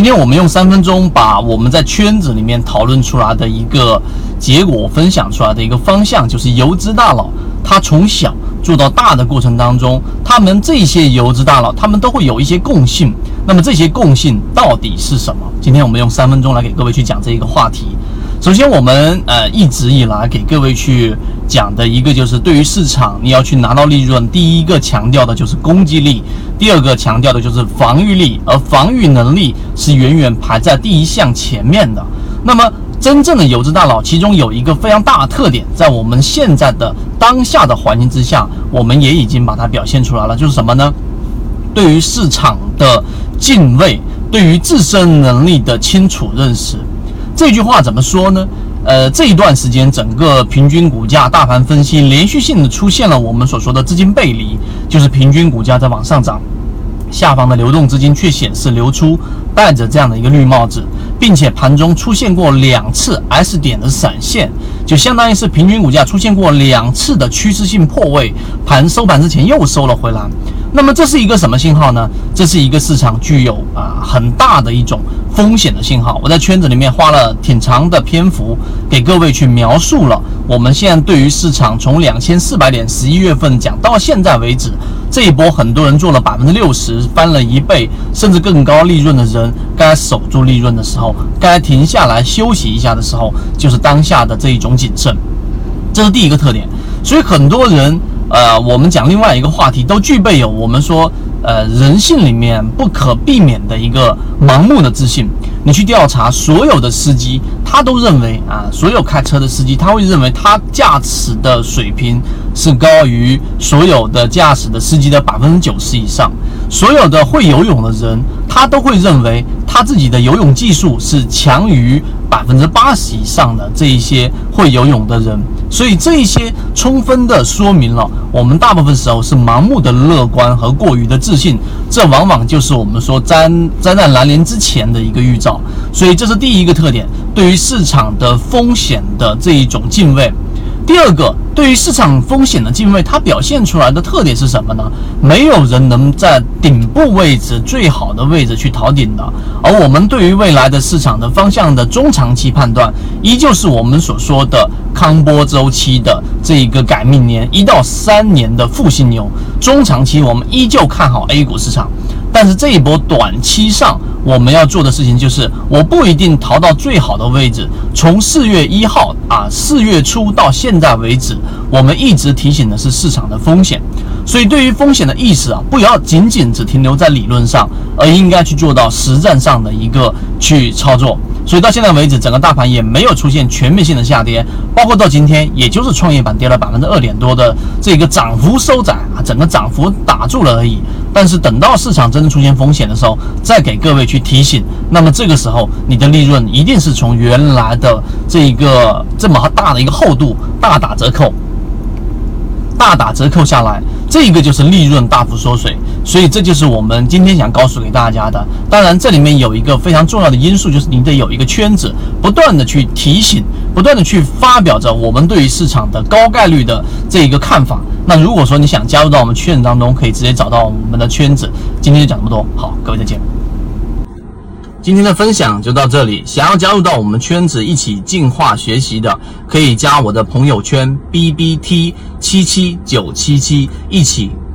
今天我们用三分钟把我们在圈子里面讨论出来的一个结果分享出来的一个方向，就是游资大佬他从小做到大的过程当中，他们这些游资大佬他们都会有一些共性。那么这些共性到底是什么？今天我们用三分钟来给各位去讲这一个话题。首先，我们呃一直以来给各位去讲的一个就是，对于市场你要去拿到利润，第一个强调的就是攻击力，第二个强调的就是防御力，而防御能力是远远排在第一项前面的。那么，真正的游资大佬，其中有一个非常大的特点，在我们现在的当下的环境之下，我们也已经把它表现出来了，就是什么呢？对于市场的敬畏，对于自身能力的清楚认识。这句话怎么说呢？呃，这一段时间，整个平均股价大盘分析连续性的出现了我们所说的资金背离，就是平均股价在往上涨，下方的流动资金却显示流出，戴着这样的一个绿帽子，并且盘中出现过两次 S 点的闪现，就相当于是平均股价出现过两次的趋势性破位，盘收盘之前又收了回来。那么这是一个什么信号呢？这是一个市场具有啊很大的一种风险的信号。我在圈子里面花了挺长的篇幅给各位去描述了，我们现在对于市场从两千四百点十一月份讲到现在为止，这一波很多人做了百分之六十，翻了一倍，甚至更高利润的人，该守住利润的时候，该停下来休息一下的时候，就是当下的这一种谨慎。这是第一个特点。所以很多人。呃，我们讲另外一个话题，都具备有我们说，呃，人性里面不可避免的一个盲目的自信。你去调查所有的司机，他都认为啊，所有开车的司机，他会认为他驾驶的水平是高于所有的驾驶的司机的百分之九十以上。所有的会游泳的人，他都会认为他自己的游泳技术是强于百分之八十以上的这一些会游泳的人。所以这一些充分的说明了，我们大部分时候是盲目的乐观和过于的自信，这往往就是我们说灾灾难来临之前的一个预兆。所以这是第一个特点，对于市场的风险的这一种敬畏。第二个，对于市场风险的敬畏，它表现出来的特点是什么呢？没有人能在顶部位置最好的位置去逃顶的，而我们对于未来的市场的方向的中长期判断，依旧是我们所说的康波周期的这一个改命年，一到三年的复兴牛。中长期我们依旧看好 A 股市场。但是这一波短期上，我们要做的事情就是，我不一定逃到最好的位置。从四月一号啊，四月初到现在为止，我们一直提醒的是市场的风险。所以对于风险的意识啊，不要仅仅只停留在理论上，而应该去做到实战上的一个去操作。所以到现在为止，整个大盘也没有出现全面性的下跌，包括到今天，也就是创业板跌了百分之二点多的这个涨幅收窄啊，整个涨幅打住了而已。但是等到市场真的出现风险的时候，再给各位去提醒，那么这个时候你的利润一定是从原来的这一个这么大的一个厚度大打折扣，大打折扣下来，这个就是利润大幅缩水。所以这就是我们今天想告诉给大家的。当然，这里面有一个非常重要的因素，就是你得有一个圈子，不断的去提醒，不断的去发表着我们对于市场的高概率的这一个看法。那如果说你想加入到我们圈子当中，可以直接找到我们的圈子。今天就讲这么多，好，各位再见。今天的分享就到这里。想要加入到我们圈子一起进化学习的，可以加我的朋友圈 B B T 七七九七七，一起